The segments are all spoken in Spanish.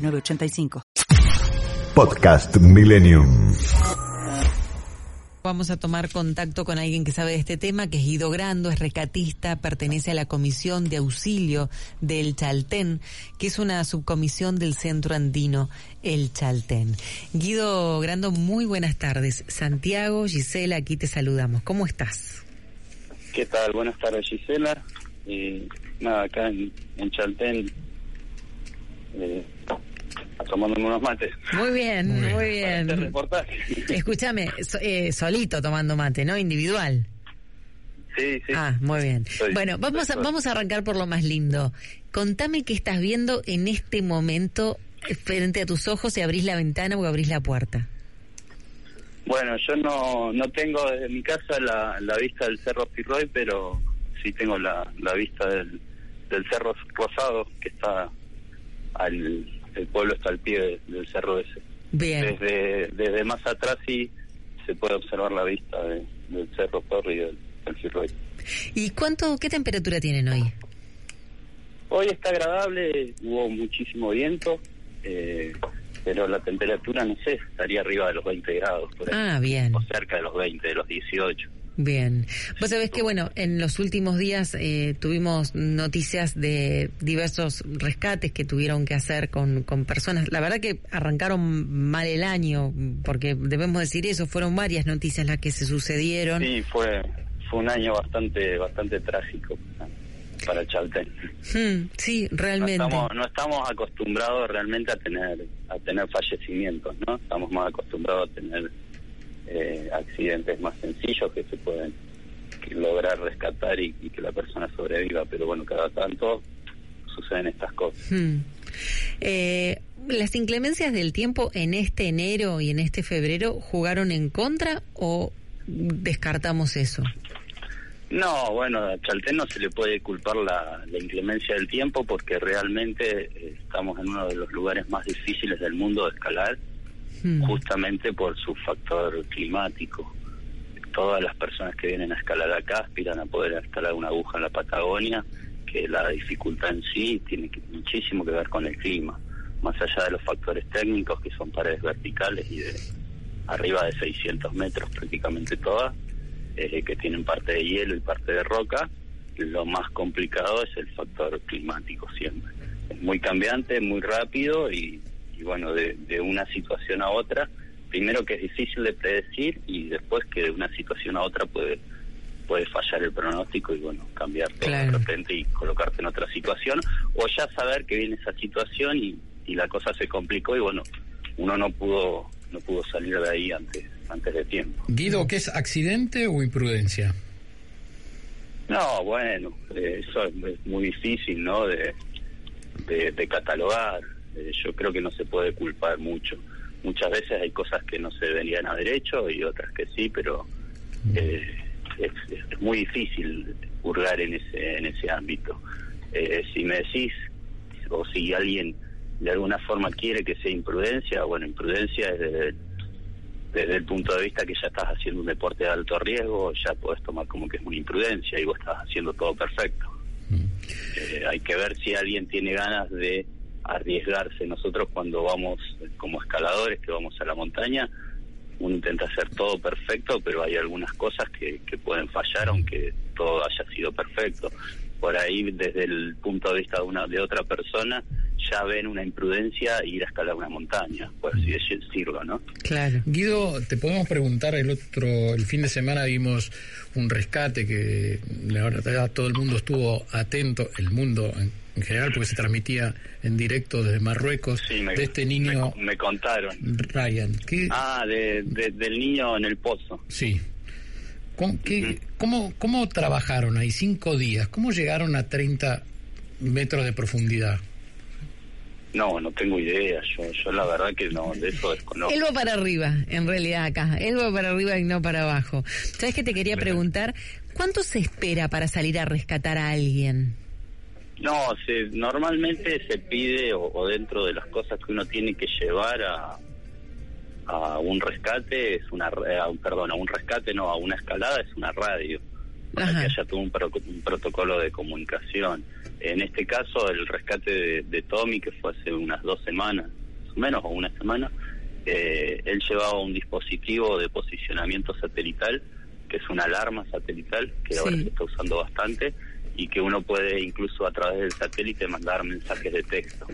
906985. Podcast Millennium. Vamos a tomar contacto con alguien que sabe de este tema, que es Guido Grando, es recatista, pertenece a la Comisión de Auxilio del Chaltén, que es una subcomisión del Centro Andino, el Chaltén. Guido Grando, muy buenas tardes. Santiago, Gisela, aquí te saludamos. ¿Cómo estás? ¿Qué tal? Buenas tardes, Gisela. Eh, nada, acá en, en Chaltén, eh, tomándome unos mates. Muy bien, muy, Para bien. este reportaje. Escúchame, so- eh, solito tomando mate, ¿no? Individual. Sí, sí. Ah, muy bien. Estoy- bueno, vamos a, vamos a arrancar por lo más lindo. Contame qué estás viendo en este momento frente a tus ojos si abrís la ventana o abrís la puerta. Bueno, yo no, no tengo desde mi casa la, la vista del Cerro Pirroy, pero sí tengo la, la vista del, del Cerro Rosado, que está al... El pueblo está al pie de- del cerro ese. Bien. Desde, desde más atrás sí se puede observar la vista de- del Cerro Perry y del, del. ¿Y cuánto, qué temperatura tienen hoy? Hoy está agradable, hubo muchísimo viento, eh, pero la temperatura, no sé, estaría arriba de los 20 grados, por ahí, Ah, bien, o cerca de los 20, de los 18. Bien. Vos sabés que, bueno, en los últimos días eh, tuvimos noticias de diversos rescates que tuvieron que hacer con, con personas. La verdad que arrancaron mal el año, porque debemos decir eso, fueron varias noticias las que se sucedieron. Sí, fue fue un año bastante bastante trágico para Chaltén. Hmm, sí, No realmente. estamos, no estamos acostumbrados realmente a tener a tener fallecimientos, ¿no? Estamos más acostumbrados a tener eh, accidentes más sencillos que se pueden que lograr rescatar y, y que la persona sobreviva, pero bueno, cada tanto suceden estas cosas. Hmm. Eh, ¿Las inclemencias del tiempo en este enero y en este febrero jugaron en contra o descartamos eso? No, bueno, a Chaltén no se le puede culpar la, la inclemencia del tiempo porque realmente estamos en uno de los lugares más difíciles del mundo de escalar, Hmm. justamente por su factor climático. Todas las personas que vienen a escalar acá aspiran a poder escalar una aguja en la Patagonia, que la dificultad en sí tiene muchísimo que ver con el clima, más allá de los factores técnicos que son paredes verticales y de arriba de 600 metros prácticamente todas, eh, que tienen parte de hielo y parte de roca, lo más complicado es el factor climático siempre. Es muy cambiante, muy rápido y, y bueno, de, de una situación a otra, primero que es difícil de predecir y después que de una situación a otra puede puede fallar el pronóstico y bueno, cambiar todo Claro. de repente y colocarte en otra situación o ya saber que viene esa situación y, y la cosa se complicó y bueno, uno no pudo no pudo salir de ahí antes antes de tiempo. Guido, ¿qué es accidente o imprudencia? No, bueno, eh, eso es, es muy difícil, ¿no? De, de, de catalogar. Eh, yo creo que no se puede culpar mucho. Muchas veces hay cosas que no se deberían haber hecho y otras que sí, pero eh, es, es muy difícil hurgar en ese en ese ámbito. Eh, si me decís o si alguien de alguna forma quiere que sea imprudencia, bueno, imprudencia es desde, desde el punto de vista que ya estás haciendo un deporte de alto riesgo, ya podés tomar como que es una imprudencia y vos estás haciendo todo perfecto. Eh, hay que ver si alguien tiene ganas de arriesgarse. Nosotros cuando vamos como escaladores, que vamos a la montaña, uno intenta hacer todo perfecto, pero hay algunas cosas que, que pueden fallar aunque todo haya sido perfecto. Por ahí, desde el punto de vista de, una, de otra persona, ya ven una imprudencia ir a escalar una montaña, por así decirlo, ¿no? Claro. Guido, te podemos preguntar, el otro, el fin de semana vimos un rescate que la verdad todo el mundo estuvo atento, el mundo en, en general, porque se transmitía en directo desde Marruecos, Sí, me, de este niño me, contaron. Ryan. ¿Qué, Ah, de, de- del niño en el pozo. Sí. ¿Cómo, qué- cómo, ¿Cómo trabajaron ahí cinco días? ¿Cómo llegaron a 30 metros de profundidad? No, no tengo idea. Yo, yo la verdad que no, de eso desconozco. Él va para arriba, en realidad acá. Él va para arriba y no para abajo. ¿Sabes qué te quería preguntar? ¿Cuánto se espera para salir a rescatar a alguien? No, se, normalmente se pide, o, dentro de las cosas que uno tiene que llevar a, a un rescate, es una, a, perdón, a un rescate, no, a una escalada es una radio, para que haya todo un, protocolo de comunicación. En este caso, el rescate de, Tommy, que fue hace unas dos semanas, más o menos, o una semana, eh, él llevaba un dispositivo de posicionamiento satelital, que es una alarma satelital, que ahora se está usando bastante, y que uno puede incluso a través del satélite mandar mensajes de texto.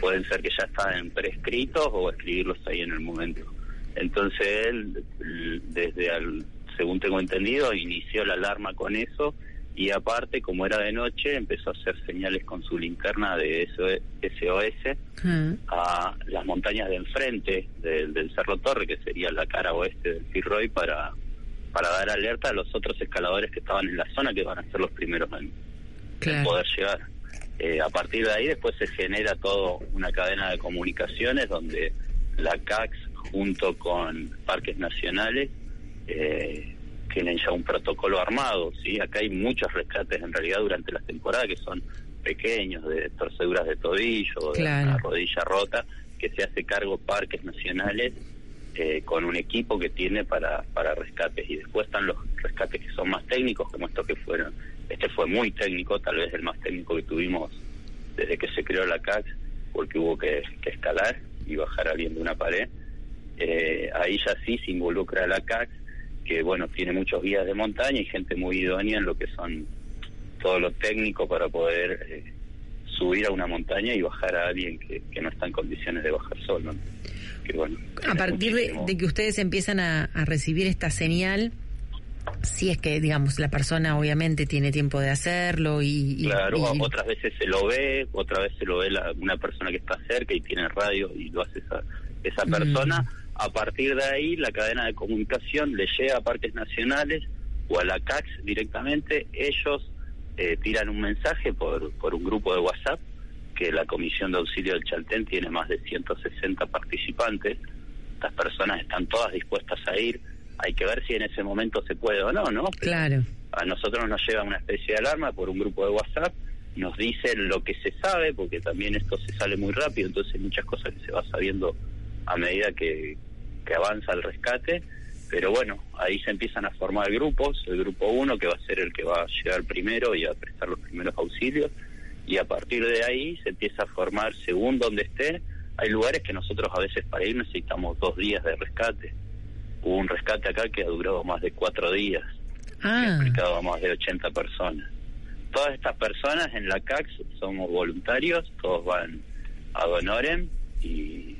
Pueden ser que ya están prescritos o escribirlos ahí en el momento. Entonces él, desde al, según tengo entendido, inició la alarma con eso y aparte, como era de noche, empezó a hacer señales con su linterna de SOS mm. a las montañas de enfrente del, Cerro Torre, que sería la cara oeste del Firroy, para, para dar alerta a los otros escaladores que estaban en la zona, que van a ser los primeros en, poder llegar. Eh, a partir de ahí después se genera toda una cadena de comunicaciones donde la CAX junto con parques nacionales eh, tienen ya un protocolo armado, ¿sí? Acá hay muchos rescates en realidad durante la temporada que son pequeños, de torceduras de tobillo, de una rodilla rota, que se hace cargo parques nacionales eh, con un equipo que tiene para, para rescates. Y después están los rescates que son más técnicos, como estos que fueron. Este fue muy técnico, tal vez el más técnico que tuvimos desde que se creó la CAC, porque hubo que, escalar y bajar a alguien de una pared. Eh, ahí ya sí se involucra la CAC que bueno, tiene muchos guías de montaña y gente muy idónea en lo que son todo lo técnico para poder eh, subir a una montaña y bajar a alguien que, no está en condiciones de bajar solo. Que, bueno, a partir de, que ustedes empiezan a, recibir esta señal, si es que, digamos, la persona obviamente tiene tiempo de hacerlo y... claro, otras veces se lo ve, otra vez se lo ve la, una persona que está cerca y tiene radio y lo hace esa, esa mm. A partir de ahí, la cadena de comunicación le llega a parques nacionales o a la CAX directamente. Ellos eh, tiran un mensaje por, por un grupo de WhatsApp que la Comisión de Auxilio del Chaltén tiene más de 160 participantes. Estas personas están todas dispuestas a ir. Hay que ver si en ese momento se puede o no, ¿no? claro. A nosotros nos llega una especie de alarma por un grupo de WhatsApp, nos dicen lo que se sabe, porque también esto se sale muy rápido, entonces hay muchas cosas que se va sabiendo a medida que, que avanza el rescate, pero bueno, ahí se empiezan a formar grupos, el grupo 1 que va a ser el que va a llegar primero y a prestar los primeros auxilios, y a partir de ahí se empieza a formar según donde esté, hay lugares que nosotros a veces para ir necesitamos dos días de rescate. Hubo un rescate acá que ha durado más de cuatro días, ah. ha implicado a más de 80 personas. Todas estas personas en la CAX somos voluntarios, todos van a Donorem y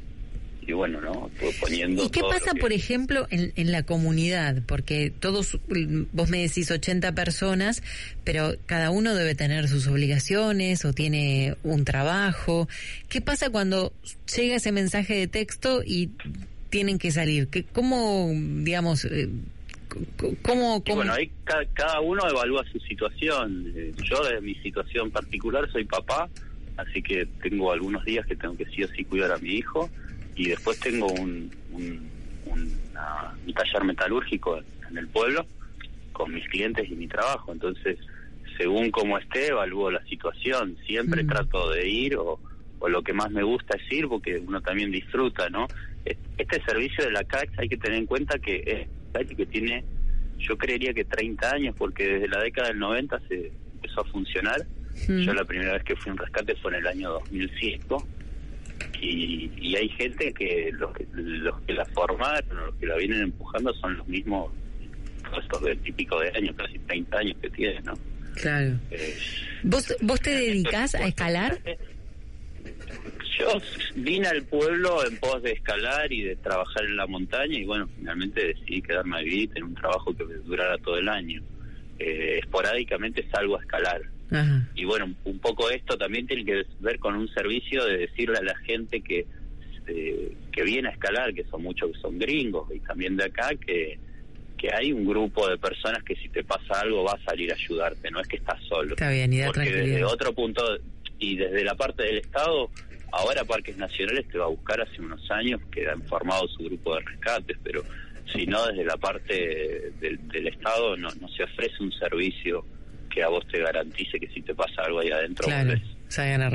y bueno, ¿no? Poniendo ¿Y qué pasa, por ejemplo, en, en, la comunidad? Porque todos, vos me decís 80 personas, pero cada uno debe tener sus obligaciones o tiene un trabajo. ¿Qué pasa cuando llega ese mensaje de texto y tienen que salir? ¿Qué, ¿Cómo, digamos, eh, ¿Cómo, bueno, ahí cada, uno evalúa su situación. Eh, yo, de mi situación particular, soy papá, así que tengo algunos días que tengo que sí o sí cuidar a mi hijo y después tengo un, un, taller metalúrgico en el pueblo con mis clientes y mi trabajo. Entonces, según cómo esté, evalúo la situación. Siempre mm. trato de ir o, o lo que más me gusta es ir porque uno también disfruta, ¿no? Este servicio de la CAX hay que tener en cuenta que es que tiene, yo creería que 30 años porque desde la década del 90 se empezó a funcionar. Mm. Yo la primera vez que fui a un rescate fue en el año 2005 y, hay gente que los, que los que la formaron o los que la vienen empujando son los mismos estos de típico de años, casi 30 años que tienen, ¿no? Claro. Eh, ¿Vos, ¿Vos te dedicás a escalar? Yo vine al pueblo en pos de escalar y de trabajar en la montaña y bueno, finalmente decidí quedarme a vivir en un trabajo que durara todo el año. Eh, esporádicamente salgo a escalar, y bueno, un poco esto también tiene que ver con un servicio de decirle a la gente que, eh, que viene a escalar, que son muchos que son gringos y también de acá, que, que hay un grupo de personas que si te pasa algo va a salir a ayudarte, no es que estás solo. Está bien, y Porque desde otro punto, y desde la parte del Estado, Ahora Parques Nacionales te va a buscar hace unos años que han formado su grupo de rescates, pero si no desde la parte del, Estado no, no se ofrece un servicio que a vos te garantice que si te pasa algo ahí adentro claro,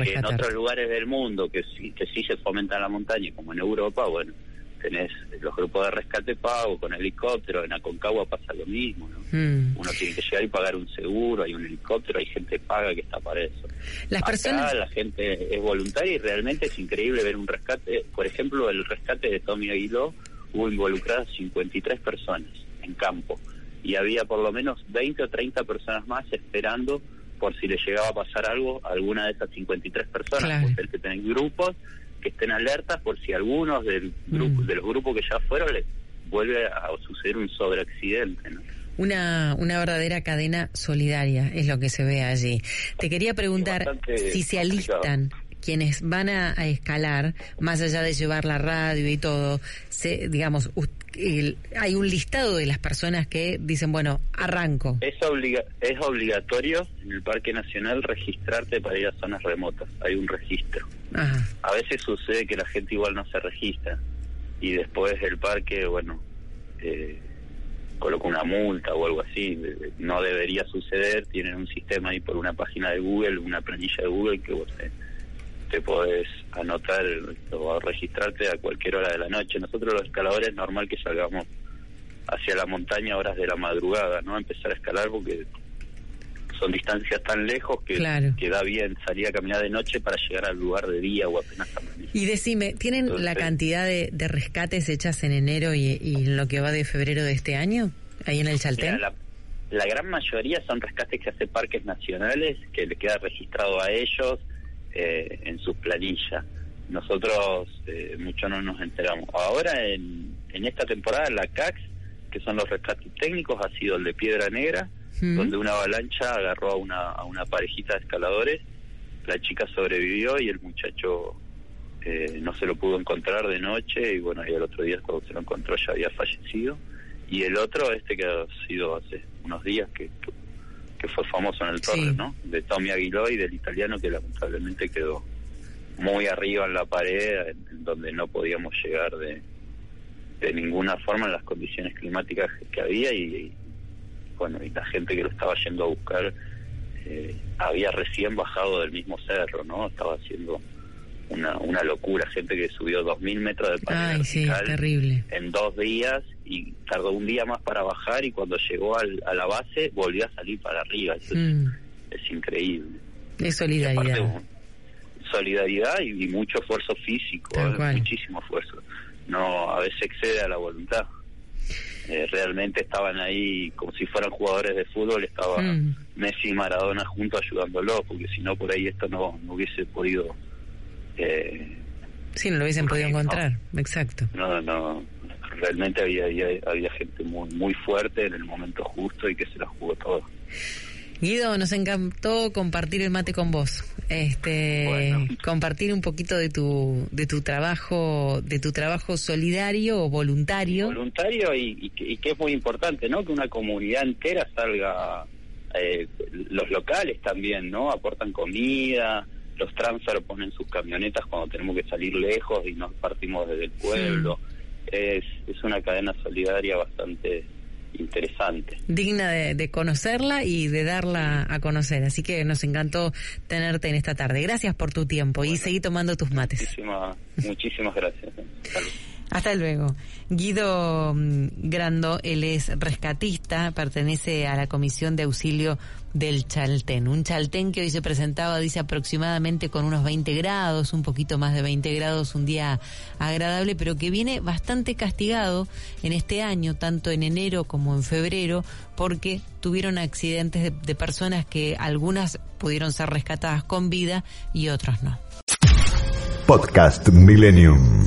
que en otros lugares del mundo que sí, que sí se fomenta la montaña como en Europa bueno tenés los grupos de rescate pago con helicóptero, en Aconcagua pasa lo mismo, ¿no? Mm. Uno tiene que llegar y pagar un seguro, hay un helicóptero, hay gente paga que está para eso. Las personas... la gente es voluntaria y realmente es increíble ver un rescate. Por ejemplo, el rescate de Tommy Aguiló hubo involucradas 53 personas en campo y había por lo menos 20 o 30 personas más esperando por si le llegaba a pasar algo a alguna de esas 53 personas, porque el que tenés grupos que estén alertas por si algunos del grupo, mm. de los grupos que ya fueron les vuelve a suceder un sobreaccidente. ¿no? Una, una verdadera cadena solidaria es lo que se ve allí. Te quería preguntar si se alistan quienes van a, escalar, más allá de llevar la radio y todo, se, digamos, hay un listado de las personas que dicen, bueno, arranco. Es, obliga es obligatorio en el Parque Nacional registrarte para ir a zonas remotas. Hay un registro. A veces sucede que la gente igual no se registra y después el parque, bueno, eh, coloca una multa o algo así. No debería suceder. Tienen un sistema ahí por una página de Google, una planilla de Google que vos te, te podés anotar o registrarte a cualquier hora de la noche. Nosotros los escaladores es normal que salgamos hacia la montaña a horas de la madrugada, ¿no? Empezar a escalar porque son distancias tan lejos que, que da bien salir a caminar de noche para llegar al lugar de día o apenas amanecer. Y decime, ¿tienen la cantidad de, rescates hechas en enero y, en lo que va de febrero de este año ahí en el Chaltén? la, la, gran mayoría son rescates que hace parques nacionales, que le queda registrado a ellos eh, en sus planillas. Nosotros eh, mucho no nos enteramos. Ahora en, en esta temporada la CAX, que son los rescates técnicos, ha sido el de Piedra Negra, donde una avalancha agarró a una, a una parejita de escaladores, la chica sobrevivió y el muchacho eh, no se lo pudo encontrar de noche y bueno, y el otro día cuando se lo encontró ya había fallecido. Y el otro, este que ha sido hace unos días, que, que fue famoso en el torre, ¿no? De Tommy Aguiló y del italiano que lamentablemente quedó muy arriba en la pared, en, donde no podíamos llegar de, de ninguna forma en las condiciones climáticas que había y, bueno, y la gente que lo estaba yendo a buscar eh, había recién bajado del mismo cerro, ¿no? Estaba haciendo una, una locura, gente que subió dos mil metros de pared terrible. en dos días y tardó un día más para bajar y cuando llegó al, a la base volvió a salir para arriba. Eso es, mm. increíble. Es solidaridad. solidaridad y, mucho esfuerzo físico, eh, muchísimo esfuerzo. No, a veces excede a la voluntad. Eh, realmente estaban ahí como si fueran jugadores de fútbol, estaba mm. Messi y Maradona juntos ayudándolo, porque si no por ahí esto no, no hubiese podido... Eh, sí, no lo hubiesen podido encontrar, exacto. No, no, realmente había, había, había gente muy, muy fuerte en el momento justo y que se la jugó todo. Guido, nos encantó compartir el mate con vos. Este, compartir un poquito de tu de tu trabajo, de tu trabajo solidario o voluntario. Voluntario y, que, es muy importante, ¿no? Que una comunidad entera salga eh, los locales también, ¿no? Aportan comida, los transfer ponen sus camionetas cuando tenemos que salir lejos y nos partimos desde el pueblo. Es, es una cadena solidaria bastante interesante. Digna de, conocerla y de darla a conocer. Así que nos encantó tenerte en esta tarde. Gracias por tu tiempo y seguí tomando tus mates. Muchísimas, muchísimas gracias. Hasta luego. Guido mm, Grando, él es rescatista, pertenece a la Comisión de Auxilio del Chaltén. Un Chaltén que hoy se presentaba, dice, aproximadamente con unos 20 grados, un poquito más de 20 grados, un día agradable, pero que viene bastante castigado en este año, tanto en enero como en febrero, porque tuvieron accidentes de, de personas que algunas pudieron ser rescatadas con vida y otras no. Podcast Millennium.